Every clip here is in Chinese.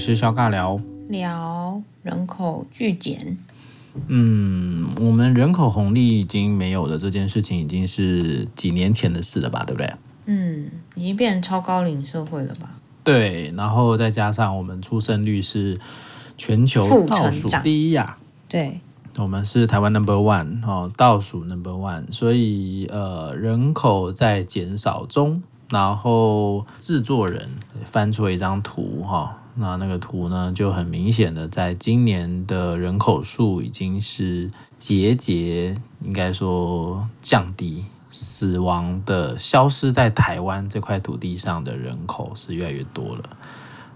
是小尬聊，聊人口剧减。嗯，我们人口红利已经没有了，这件事情已经是几年前的事了吧，对不对？嗯，已经变成超高龄社会了吧？对，然后再加上我们出生率是全球倒数第一呀，对，我们是台湾 number one 哦，倒数 number one，所以呃，人口在减少中。然后制作人翻出了一张图哈，那那个图呢就很明显的，在今年的人口数已经是节节应该说降低，死亡的消失在台湾这块土地上的人口是越来越多了。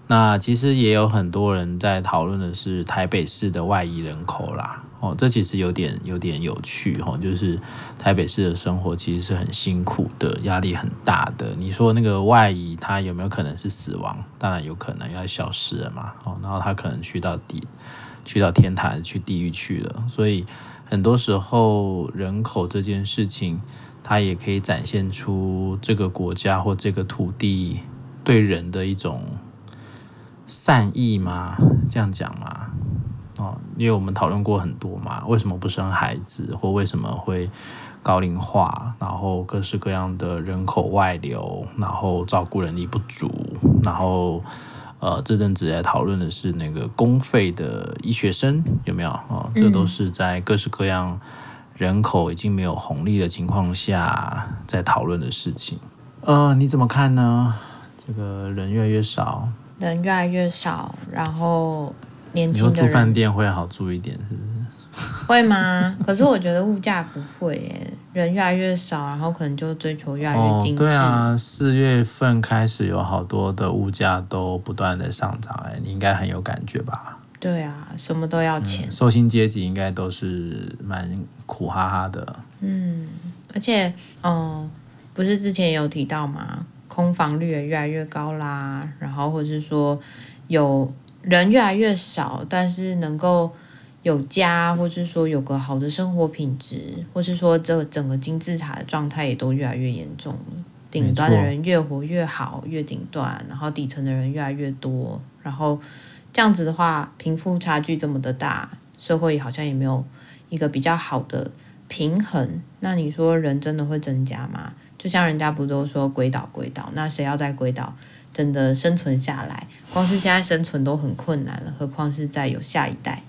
那其实也有很多人在讨论的是台北市的外移人口啦。哦，这其实有点有点有趣哈，就是台北市的生活其实是很辛苦的，压力很大的。你说那个外移，他有没有可能是死亡？当然有可能，要消失了嘛。哦，然后他可能去到地，去到天堂，去地狱去了。所以很多时候人口这件事情，它也可以展现出这个国家或这个土地对人的一种善意吗？这样讲吗？哦，因为我们讨论过很多嘛，为什么不生孩子，或为什么会高龄化，然后各式各样的人口外流，然后照顾人力不足，然后呃，这阵子来讨论的是那个公费的医学生有没有？哦，这都是在各式各样人口已经没有红利的情况下在讨论的事情。呃，你怎么看呢？这个人越来越少，人越来越少，然后。年轻的住饭店会好住一点，是不是？会吗？可是我觉得物价不会耶，人越来越少，然后可能就追求越来越精致。哦，对啊，四月份开始有好多的物价都不断的上涨，哎，你应该很有感觉吧？对啊，什么都要钱，受薪阶级应该都是蛮苦哈哈的。嗯，而且，嗯，不是之前有提到吗？空房率也越来越高啦，然后或是说有。人越来越少，但是能够有家，或是说有个好的生活品质，或是说这个整个金字塔的状态也都越来越严重了。顶端的人越活越好，越顶端，然后底层的人越来越多，然后这样子的话，贫富差距这么的大，社会好像也没有一个比较好的平衡。那你说人真的会增加吗？就像人家不都说鬼岛鬼岛，那谁要在鬼岛？真的生存下来，光是现在生存都很困难了，何况是在有下一代？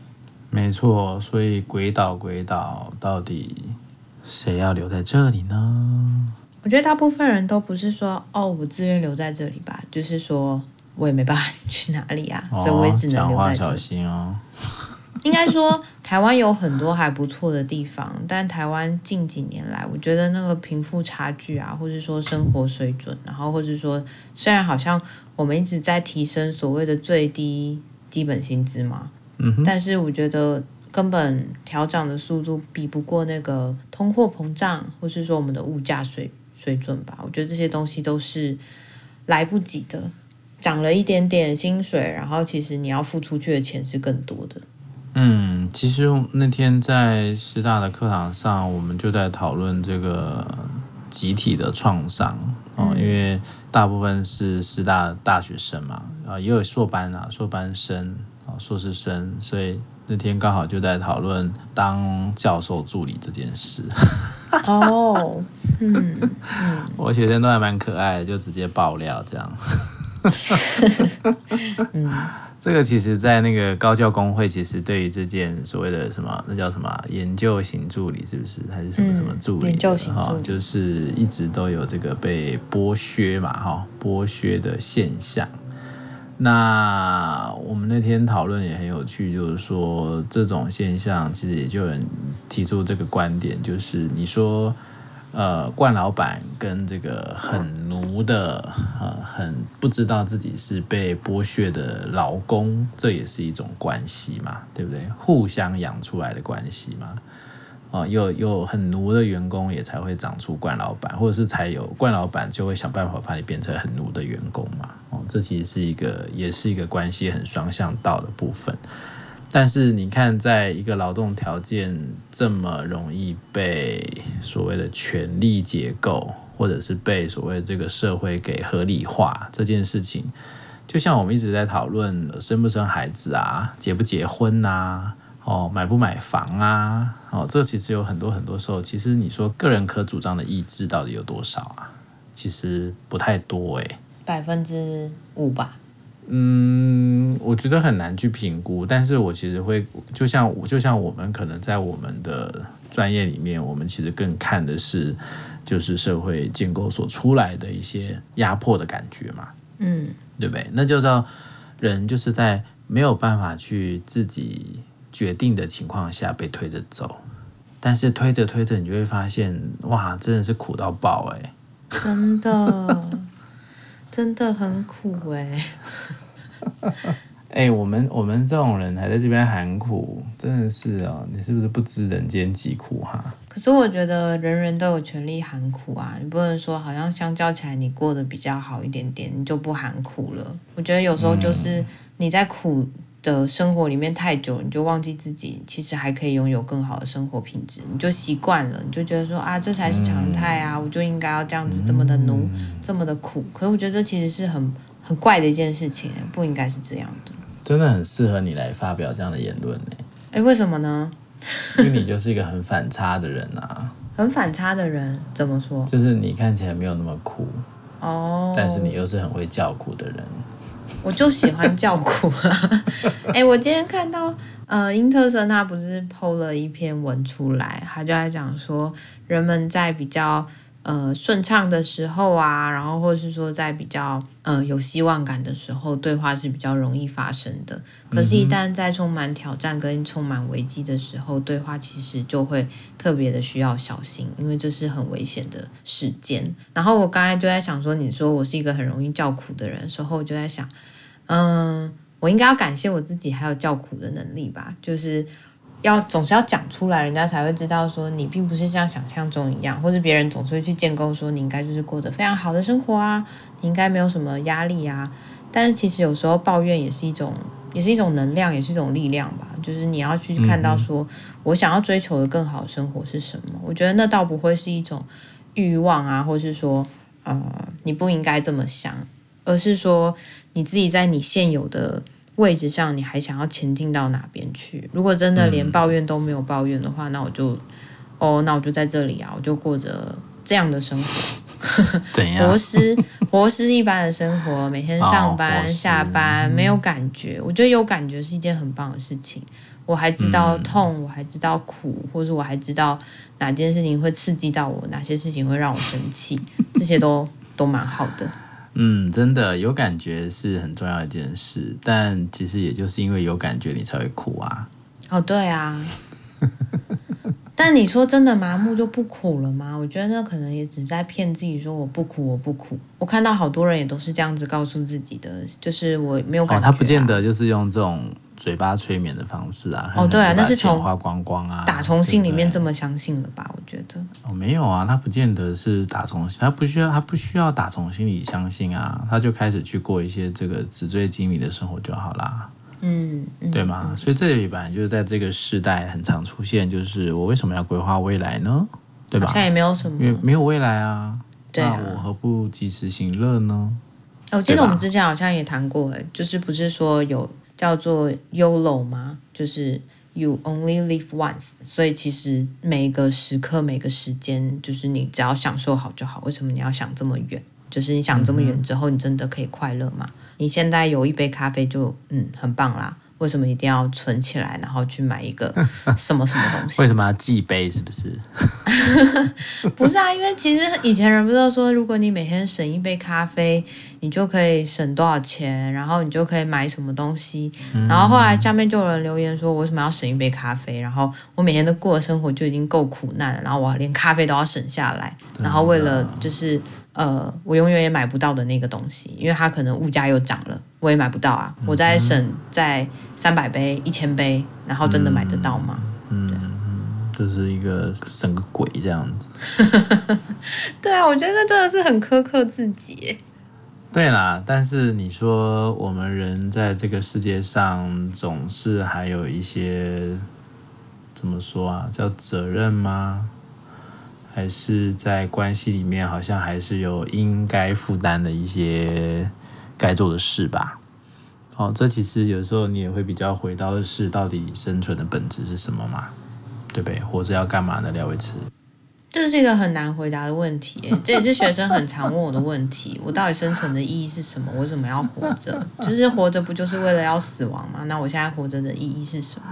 没错，所以鬼岛鬼岛到底谁要留在这里呢？我觉得大部分人都不是说哦，我自愿留在这里吧，就是说我也没办法去哪里啊，哦、所以我也只能留在这里。小心哦。应该说，台湾有很多还不错的地方，但台湾近几年来，我觉得那个贫富差距啊，或者说生活水准，然后或者说，虽然好像我们一直在提升所谓的最低基本薪资嘛，嗯，但是我觉得根本调涨的速度比不过那个通货膨胀，或是说我们的物价水水准吧。我觉得这些东西都是来不及的，涨了一点点薪水，然后其实你要付出去的钱是更多的。嗯，其实那天在师大的课堂上，我们就在讨论这个集体的创伤哦，因为大部分是师大大学生嘛，啊，也有硕班啊，硕班生啊，硕士生，所以那天刚好就在讨论当教授助理这件事。哦，嗯嗯，我学生都还蛮可爱的，就直接爆料这样。嗯。这个其实，在那个高教工会，其实对于这件所谓的什么，那叫什么研究型助理，是不是还是什么什么助理？研究型助理就是一直都有这个被剥削嘛，哈，剥削的现象。那我们那天讨论也很有趣，就是说这种现象，其实也就有人提出这个观点，就是你说。呃，冠老板跟这个很奴的，呃，很不知道自己是被剥削的劳工，这也是一种关系嘛，对不对？互相养出来的关系嘛。哦、有有很奴的员工，也才会长出冠老板，或者是才有冠老板就会想办法把你变成很奴的员工嘛。哦、这其实是一个，也是一个关系很双向道的部分。但是你看，在一个劳动条件这么容易被所谓的权力结构，或者是被所谓这个社会给合理化这件事情，就像我们一直在讨论生不生孩子啊，结不结婚呐、啊，哦，买不买房啊，哦，这其实有很多很多时候，其实你说个人可主张的意志到底有多少啊？其实不太多诶，百分之五吧。嗯，我觉得很难去评估，但是我其实会，就像我，就像我们可能在我们的专业里面，我们其实更看的是，就是社会建构所出来的一些压迫的感觉嘛，嗯，对不对？那就叫人就是在没有办法去自己决定的情况下被推着走，但是推着推着，你就会发现，哇，真的是苦到爆哎。真的，真的很苦哎！哎，我们我们这种人还在这边喊苦，真的是哦，你是不是不知人间疾苦哈？可是我觉得人人都有权利喊苦啊，你不能说好像相较起来你过得比较好一点点，你就不喊苦了。我觉得有时候就是你在苦的生活里面太久，你就忘记自己其实还可以拥有更好的生活品质，你就习惯了，你就觉得说啊，这才是常态啊，我就应该要这样子这么的努，这么的苦。可是我觉得这其实是很很怪的一件事情，不应该是这样的。真的很适合你来发表这样的言论呢。哎，为什么呢？因为你就是一个很反差的人啊。很反差的人怎么说？就是你看起来没有那么苦哦，但是你又是很会叫苦的人。我就喜欢叫苦啊！哎，我今天看到呃，英特森他不是 PO 了一篇文出来，他就在讲说，人们在比较呃顺畅的时候啊，然后或是说在比较呃有希望感的时候，对话是比较容易发生的。可是，一旦在充满挑战跟充满危机的时候，对话其实就会特别的需要小心，因为这是很危险的事件。然后我刚才就在想说，你说我是一个很容易叫苦的人时候，我就在想。嗯，我应该要感谢我自己，还有叫苦的能力吧。就是要总是要讲出来，人家才会知道说你并不是像想象中一样，或者别人总是会去建构说你应该就是过得非常好的生活啊，你应该没有什么压力啊。但是其实有时候抱怨也是一种，也是一种能量，也是一种力量吧。就是你要去看到说，我想要追求的更好的生活是什么。我觉得那倒不会是一种欲望啊，或是说，呃，你不应该这么想，而是说。你自己在你现有的位置上，你还想要前进到哪边去？如果真的连抱怨都没有抱怨的话，嗯、那我就，哦，那我就在这里啊，我就过着这样的生活，怎样？活尸活尸一般的生活，每天上班、哦、下班没有感觉。我觉得有感觉是一件很棒的事情。我还知道痛，嗯、我还知道苦，或者我还知道哪件事情会刺激到我，哪些事情会让我生气，这些都都蛮好的。嗯，真的有感觉是很重要一件事，但其实也就是因为有感觉，你才会苦啊。哦，对啊。但你说真的麻木就不苦了吗？我觉得那可能也只在骗自己，说我不苦，我不苦。我看到好多人也都是这样子告诉自己的，就是我没有感觉啊。哦，他不见得就是用这种。嘴巴催眠的方式啊，哦对啊，那是从花光光啊，打从心里面这么相信了吧？我觉得哦没有啊，他不见得是打从，他不需要，他不需要打从心里相信啊，他就开始去过一些这个纸醉金迷的生活就好啦，嗯，嗯对吗？嗯、所以这里本来就是在这个时代很常出现，就是我为什么要规划未来呢？对吧？好像也没有什么，因为没有未来啊，对啊，那我何不及时行乐呢？我记得我们之前好像也谈过，哎，就是不是说有。叫做 YOLO 吗？就是 You only live once，所以其实每个时刻、每个时间，就是你只要享受好就好。为什么你要想这么远？就是你想这么远之后，你真的可以快乐吗？你现在有一杯咖啡就嗯很棒啦。为什么一定要存起来，然后去买一个 什么什么东西？为什么要记杯？是不是？不是啊，因为其实以前人不知道说，如果你每天省一杯咖啡，你就可以省多少钱，然后你就可以买什么东西。然后后来下面就有人留言说，我为什么要省一杯咖啡？然后我每天都过的生活就已经够苦难了，然后我连咖啡都要省下来，然后为了就是。呃，我永远也买不到的那个东西，因为它可能物价又涨了，我也买不到啊。嗯、我在省在三百杯、一千杯，然后真的买得到吗？嗯，对嗯，就是一个省个鬼这样子。对啊，我觉得真的是很苛刻自己。对啦，但是你说我们人在这个世界上，总是还有一些怎么说啊？叫责任吗？还是在关系里面，好像还是有应该负担的一些该做的事吧。哦，这其实有时候你也会比较回到的是，到底生存的本质是什么嘛？对不对？活着要干嘛呢？廖维慈。这是一个很难回答的问题，这也是学生很常问我的问题。我到底生存的意义是什么？为什么要活着？就是活着不就是为了要死亡吗？那我现在活着的意义是什么？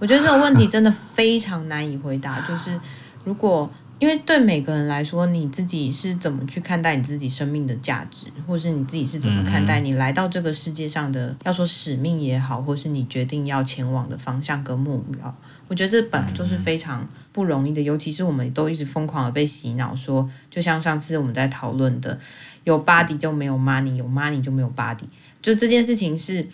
我觉得这个问题真的非常难以回答。就是如果因为对每个人来说，你自己是怎么去看待你自己生命的价值，或是你自己是怎么看待你来到这个世界上的，要说使命也好，或是你决定要前往的方向跟目标。我觉得这本来就是非常不容易的，尤其是我们都一直疯狂的被洗脑说，就像上次我们在讨论的，有 body 就没有 money，有 money 就没有 body，就这件事情是。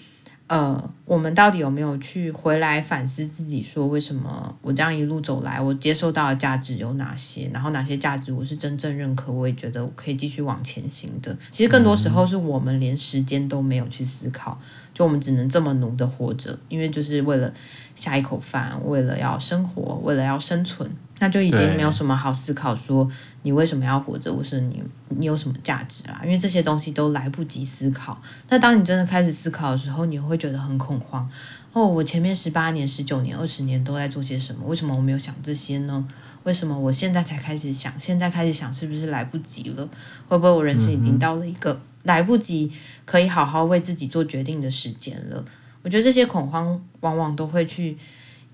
呃，我们到底有没有去回来反思自己？说为什么我这样一路走来，我接受到的价值有哪些？然后哪些价值我是真正认可，我也觉得我可以继续往前行的。其实更多时候是我们连时间都没有去思考，就我们只能这么努的活着，因为就是为了下一口饭，为了要生活，为了要生存。那就已经没有什么好思考，说你为什么要活着，或是你你有什么价值啊？因为这些东西都来不及思考。那当你真的开始思考的时候，你会觉得很恐慌。哦，我前面十八年、十九年、二十年都在做些什么？为什么我没有想这些呢？为什么我现在才开始想？现在开始想是不是来不及了？会不会我人生已经到了一个来不及可以好好为自己做决定的时间了？我觉得这些恐慌往往都会去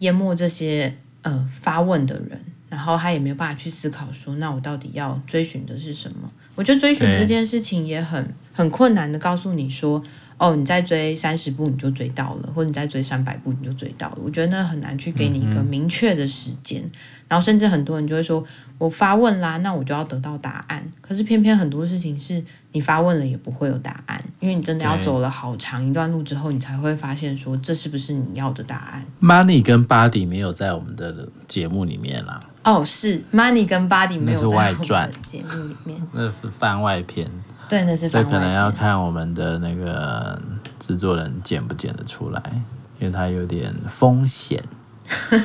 淹没这些呃发问的人。然后他也没有办法去思考说，那我到底要追寻的是什么？我觉得追寻这件事情也很很困难的，告诉你说，哦，你再追三十步你就追到了，或者你再追三百步你就追到了。我觉得那很难去给你一个明确的时间。嗯然后甚至很多人就会说，我发问啦，那我就要得到答案。可是偏偏很多事情是你发问了也不会有答案，因为你真的要走了好长一段路之后，你才会发现说，这是不是你要的答案？Money 跟 Body 没有在我们的节目里面啦。哦，是 Money 跟 Body 没有在我们外传节目里面，那是番外篇。对，那是番外篇。这可能要看我们的那个制作人剪不剪得出来，因为它有点风险。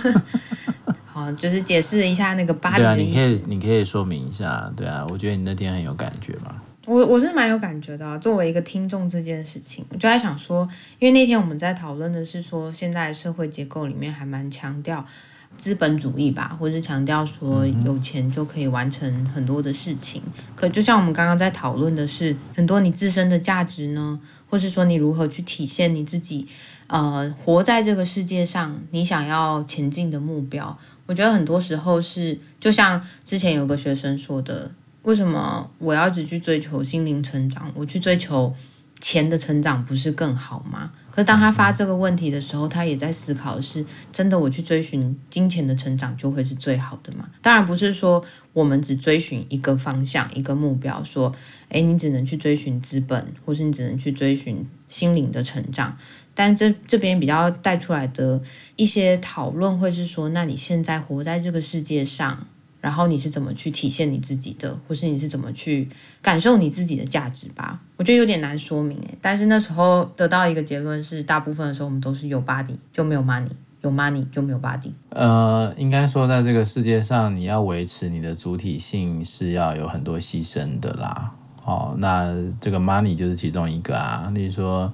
好，就是解释一下那个 body 对啊，你可以你可以说明一下，对啊，我觉得你那天很有感觉嘛。我我是蛮有感觉的啊，作为一个听众这件事情，我就在想说，因为那天我们在讨论的是说，现在社会结构里面还蛮强调资本主义吧，或是强调说有钱就可以完成很多的事情。可就像我们刚刚在讨论的是，很多你自身的价值呢，或是说你如何去体现你自己，呃，活在这个世界上，你想要前进的目标。我觉得很多时候是，就像之前有个学生说的，为什么我要只去追求心灵成长？我去追求钱的成长不是更好吗？可是当他发这个问题的时候，他也在思考是，真的我去追寻金钱的成长就会是最好的吗？当然不是说我们只追寻一个方向、一个目标，说，诶，你只能去追寻资本，或是你只能去追寻心灵的成长。但这这边比较带出来的一些讨论，会是说，那你现在活在这个世界上，然后你是怎么去体现你自己的，或是你是怎么去感受你自己的价值吧？我觉得有点难说明诶。但是那时候得到一个结论是，大部分的时候我们都是有 body 就没有 money，有 money 就没有 body。呃，应该说在这个世界上，你要维持你的主体性是要有很多牺牲的啦。哦，那这个 money 就是其中一个啊，例如说。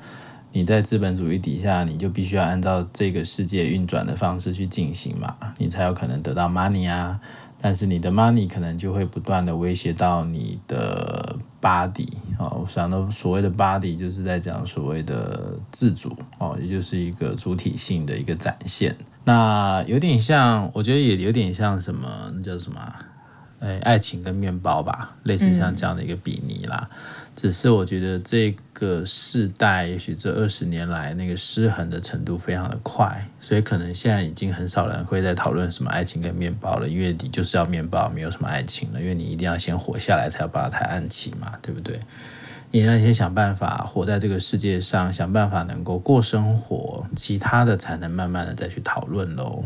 你在资本主义底下，你就必须要按照这个世界运转的方式去进行嘛，你才有可能得到 money 啊。但是你的 money 可能就会不断的威胁到你的 body 哦。我想到所谓的 body 就是在讲所谓的自主哦，也就是一个主体性的一个展现。那有点像，我觉得也有点像什么，那叫什么？哎，爱情跟面包吧，类似像这样的一个比拟啦。嗯只是我觉得这个世代，也许这二十年来那个失衡的程度非常的快，所以可能现在已经很少人会在讨论什么爱情跟面包了，因为你就是要面包，没有什么爱情了，因为你一定要先活下来才要把它抬安起嘛，对不对？你要先想办法活在这个世界上，想办法能够过生活，其他的才能慢慢的再去讨论喽。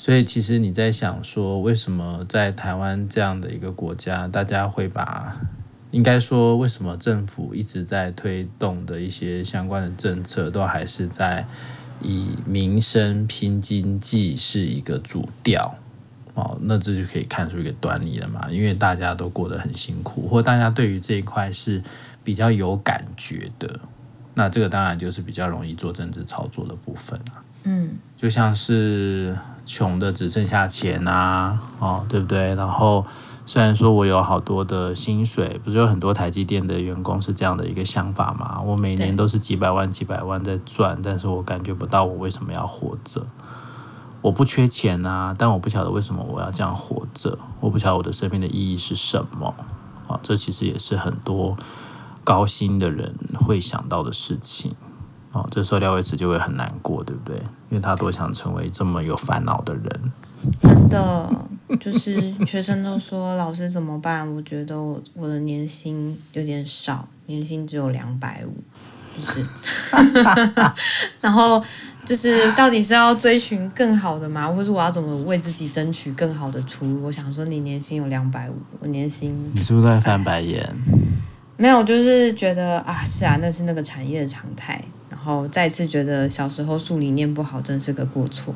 所以其实你在想说，为什么在台湾这样的一个国家，大家会把应该说，为什么政府一直在推动的一些相关的政策，都还是在以民生拼经济是一个主调？哦，那这就可以看出一个端倪了嘛。因为大家都过得很辛苦，或大家对于这一块是比较有感觉的，那这个当然就是比较容易做政治操作的部分啊。嗯，就像是穷的只剩下钱啊，哦，对不对？然后。虽然说我有好多的薪水，不是有很多台积电的员工是这样的一个想法吗？我每年都是几百万、几百万在赚，但是我感觉不到我为什么要活着。我不缺钱啊，但我不晓得为什么我要这样活着。我不晓得我的生命的意义是什么。啊，这其实也是很多高薪的人会想到的事情。哦，这时候廖伟慈就会很难过，对不对？因为他多想成为这么有烦恼的人。真的，就是学生都说老师怎么办？我觉得我我的年薪有点少，年薪只有两百五，就是，然后就是到底是要追寻更好的吗？或是我要怎么为自己争取更好的出路？我想说，你年薪有两百五，我年薪，你是不是在翻白眼？没有，就是觉得啊，是啊，那是那个产业的常态。然后再次觉得小时候数理念不好，真是个过错。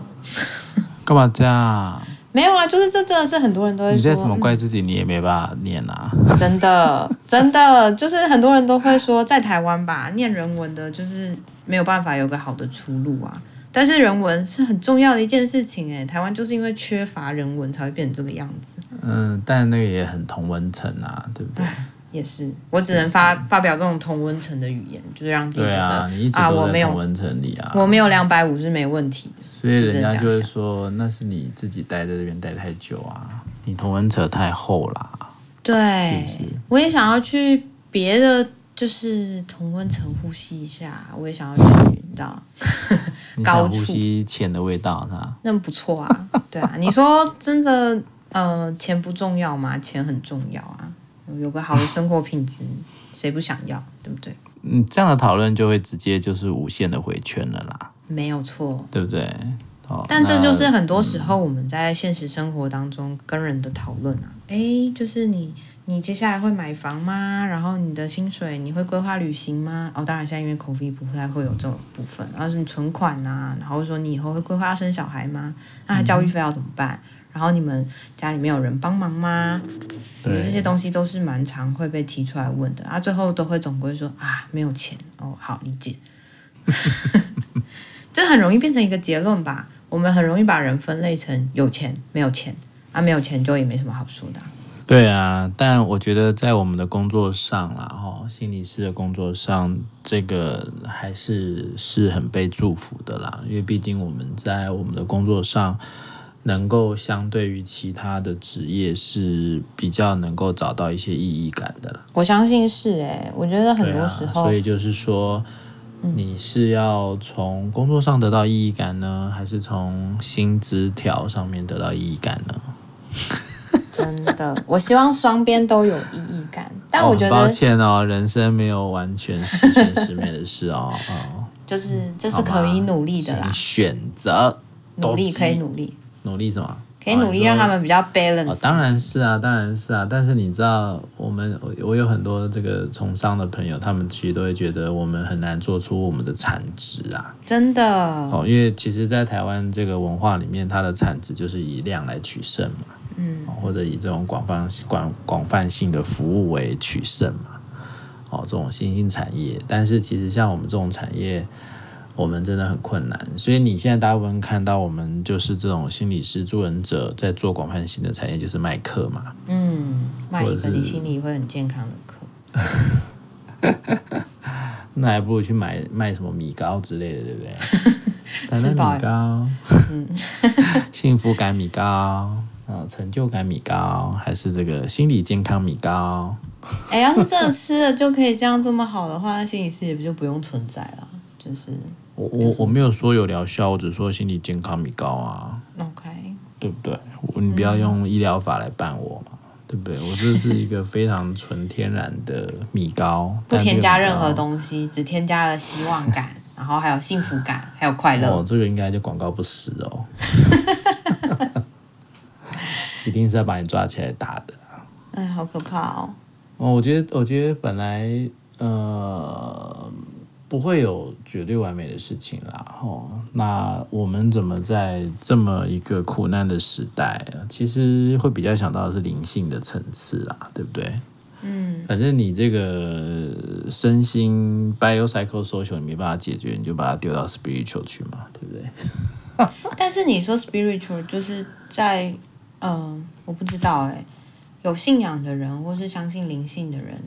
干嘛这样？没有啊，就是这真的是很多人都会说。你再怎么怪自己，你也没办法念啊。真的，真的，就是很多人都会说，在台湾吧，念人文的，就是没有办法有个好的出路啊。但是人文是很重要的一件事情哎，台湾就是因为缺乏人文才会变成这个样子。嗯，但那个也很同文层啊，对不对？也是，我只能发发表这种同温层的语言，就是让自己觉得啊，你一直都在同温层里啊，我没有两百五是没问题的。所以人家就会说，那是你自己待在这边待太久啊，你同温层太厚啦。对，是是我也想要去别的，就是同温层呼吸一下，我也想要去，你知道，高处呼吸钱的味道，是吧？那不错啊，对啊，你说真的，呃，钱不重要吗？钱很重要啊。有个好的生活品质，谁不想要？对不对？嗯，这样的讨论就会直接就是无限的回圈了啦。没有错，对不对？哦，但这就是很多时候我们在现实生活当中跟人的讨论啊。哎、嗯，就是你，你接下来会买房吗？然后你的薪水，你会规划旅行吗？哦，当然现在因为 COVID 不太会有这种部分。然后是你存款啊，然后说你以后会规划生小孩吗？那他教育费要怎么办？嗯然后你们家里面有人帮忙吗？对，这些东西都是蛮常会被提出来问的啊。最后都会总归说啊，没有钱哦，好理解。这很容易变成一个结论吧？我们很容易把人分类成有钱没有钱啊，没有钱就也没什么好说的啊。对啊，但我觉得在我们的工作上啦，哈，心理师的工作上，这个还是是很被祝福的啦，因为毕竟我们在我们的工作上。能够相对于其他的职业是比较能够找到一些意义感的了。我相信是哎，我觉得很多时候，啊，所以就是说，你是要从工作上得到意义感呢，还是从薪资条上面得到意义感呢？真的，我希望双边都有意义感，但我觉得，哦，抱歉哦，人生没有完全十全十美的事哦。哦，就是这是可以努力的啦，选择努力可以努力。努力什么？可以努力让他们比较 balance。哦，当然是啊，当然是啊。但是你知道，我们我我有很多这个从商的朋友，他们其实都会觉得我们很难做出我们的产值啊。真的。哦，因为其实，在台湾这个文化里面，它的产值就是以量来取胜嘛。嗯。或者以这种广泛广广泛性的服务为取胜嘛。哦，这种新兴产业，但是其实像我们这种产业。我们真的很困难，所以你现在大部分看到我们就是这种心理师助人者在做广泛性的产业，就是卖课嘛。嗯，卖一个你心里会很健康的课。那还不如去买卖什么米糕之类的，对不对？反正米糕，嗯，幸福感米糕，啊成就感米糕，还是这个心理健康米糕？哎，要是真的吃了就可以这样这么好的话，那心理师也不就不用存在了，就是。我我我没有说有疗效，我只说心理健康米高啊。OK，对不对？你不要用医疗法来办我嘛，嗯、对不对？我这是一个非常纯天然的米糕，不添加任何东西，只添加了希望感，然后还有幸福感，还有快乐。哦，这个应该就广告不实哦，一定是要把你抓起来打的。哎，好可怕哦！哦，我觉得，我觉得本来呃。不会有绝对完美的事情啦。哦，那我们怎么在这么一个苦难的时代，其实会比较想到的是灵性的层次啦，对不对？嗯，反正你这个身心 biopsychosocial 你没办法解决，你就把它丢到 spiritual 去嘛，对不对？但是你说 spiritual 就是在嗯、呃，我不知道哎、欸，有信仰的人或是相信灵性的人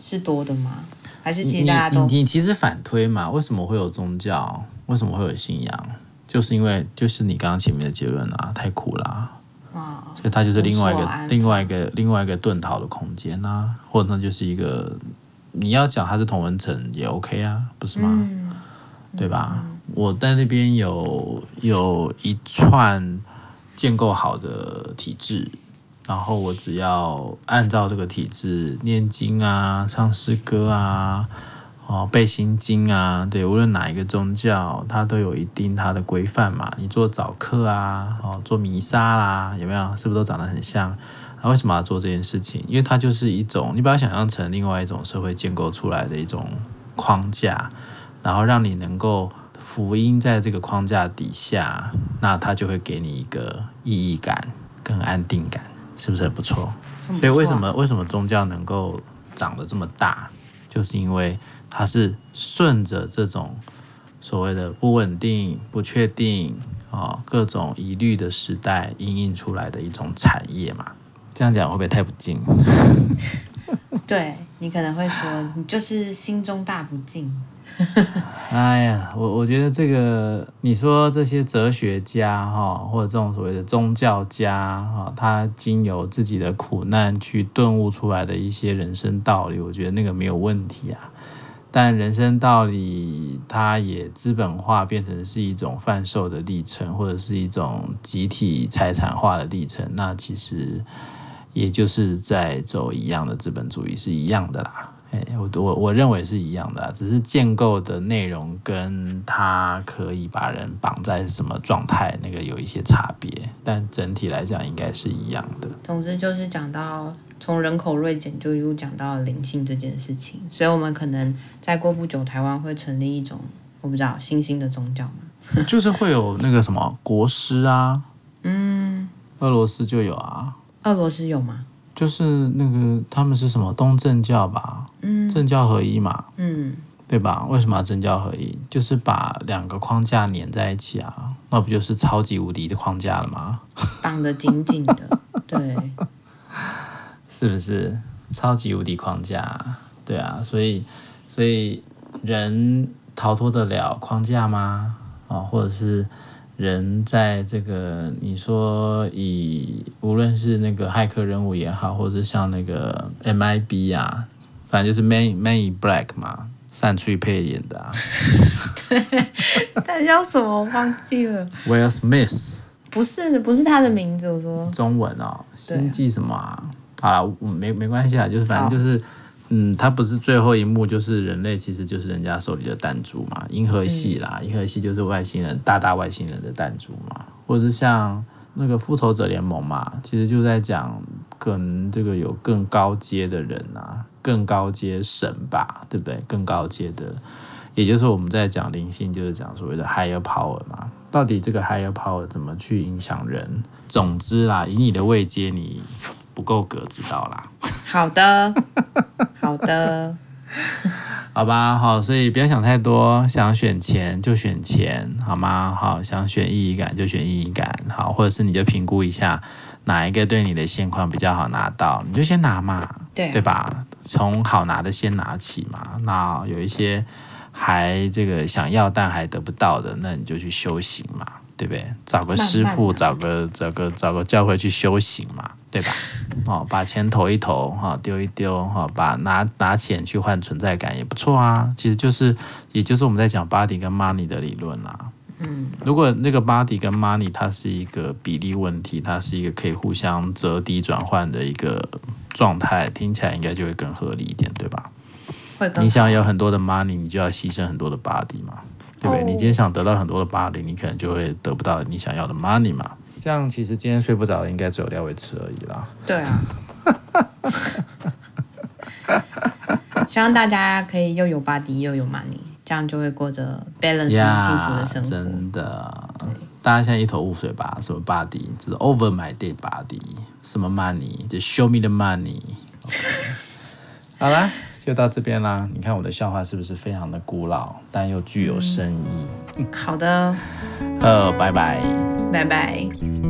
是多的吗？还是其实大家都你，你，你其实反推嘛？为什么会有宗教？为什么会有信仰？就是因为就是你刚刚前面的结论啊，太苦啦、所以它就是另外一个、另外一个、另外一个遁逃的空间啊，或者那就是一个你要讲它是同文层也 OK 啊，不是吗？嗯、对吧？嗯、我在那边有有一串建构好的体制，然后我只要按照这个体制念经啊、唱诗歌啊。哦，背心经啊，对，无论哪一个宗教，它都有一定它的规范嘛。你做早课啊，哦，做弥撒啦，有没有？是不是都长得很像？那、为什么要做这件事情？因为它就是一种，你把它想象成另外一种社会建构出来的一种框架，然后让你能够福音在这个框架底下，那它就会给你一个意义感跟安定感，是不是很不错？不错。所以为什么为什么宗教能够长得这么大，就是因为。它是顺着这种所谓的不稳定、不确定啊、哦、各种疑虑的时代，应应出来的一种产业嘛。这样讲会不会太不敬？对，你可能会说，你就是心中大不敬。哎呀，我我觉得这个，你说这些哲学家哈，或者这种所谓的宗教家哈，他经由自己的苦难去顿悟出来的一些人生道理，我觉得那个没有问题啊。但人生道理，它也资本化变成是一种贩售的历程，或者是一种集体财产化的历程。那其实也就是在走一样的资本主义，是一样的啦。哎，我我我认为是一样的啦，只是建构的内容跟它可以把人绑在什么状态，那个有一些差别。但整体来讲，应该是一样的。总之就是讲到。从人口锐减就又讲到灵性这件事情，所以我们可能再过不久，台湾会成立一种我不知道新兴的宗教吗？就是会有那个什么国师啊，嗯，俄罗斯就有啊，俄罗斯有吗？就是那个他们是什么东正教吧，嗯，政教合一嘛，嗯，对吧？为什么要政教合一？就是把两个框架粘在一起啊，那不就是超级无敌的框架了吗？绑得紧紧的，对。是不是超级无敌框架？对啊，所以所以人逃脱得了框架吗？啊，或者是人在这个你说以无论是那个骇客任务也好，或者是像那个 MIB 啊，反正就是 Man Man in Black 嘛，单翠佩演的啊。对，他叫什么我忘记了。Will Smith。不是，不是他的名字。我说中文哦，星际什么啊？好了，没没关系啊，就是反正就是，嗯，它不是最后一幕，就是人类其实就是人家手里的弹珠嘛，银河系啦，银河系就是外星人，大大外星人的弹珠嘛，或者是像那个复仇者联盟嘛，其实就在讲可能这个有更高阶的人啊，更高阶神吧，对不对？更高阶的，也就是我们在讲灵性，就是讲所谓的 higher power 嘛，到底这个 higher power 怎么去影响人？总之啦，以你的位阶，你。不够格，知道啦。好的，好的，好吧，好，所以不要想太多，想选钱就选钱，好吗？好，想选意义感就选意义感，好，或者是你就评估一下哪一个对你的现况比较好拿到，你就先拿嘛，对，对吧？从好拿的先拿起嘛。那有一些还这个想要但还得不到的，那你就去修行嘛。对不对？找个师傅，找个找个找个教会去修行嘛，对吧？哦，把钱投一投，哈，丢一丢，哈，把拿拿钱去换存在感也不错啊。其实就是，也就是我们在讲 body 跟 money 的理论啦。嗯，如果那个 body 跟 money 它是一个比例问题，它是一个可以互相折抵转换的一个状态，听起来应该就会更合理一点，对吧？会。你想有很多的 money，你就要牺牲很多的 body 嘛。对不对？你今天想得到很多的 body，你可能就会得不到你想要的 money 嘛。这样其实今天睡不着的应该只有廖伟慈而已啦。对啊。希望大家可以又有 body 又有 money，这样就会过着 balance 幸福的生活。真的，大家现在一头雾水吧？什么 body？只是 over my dead body？什么 money？就 show me the money。Okay. 好啦，就到这边啦。你看我的笑话是不是非常的古老，但又具有深意？好的，呃，拜拜，拜拜。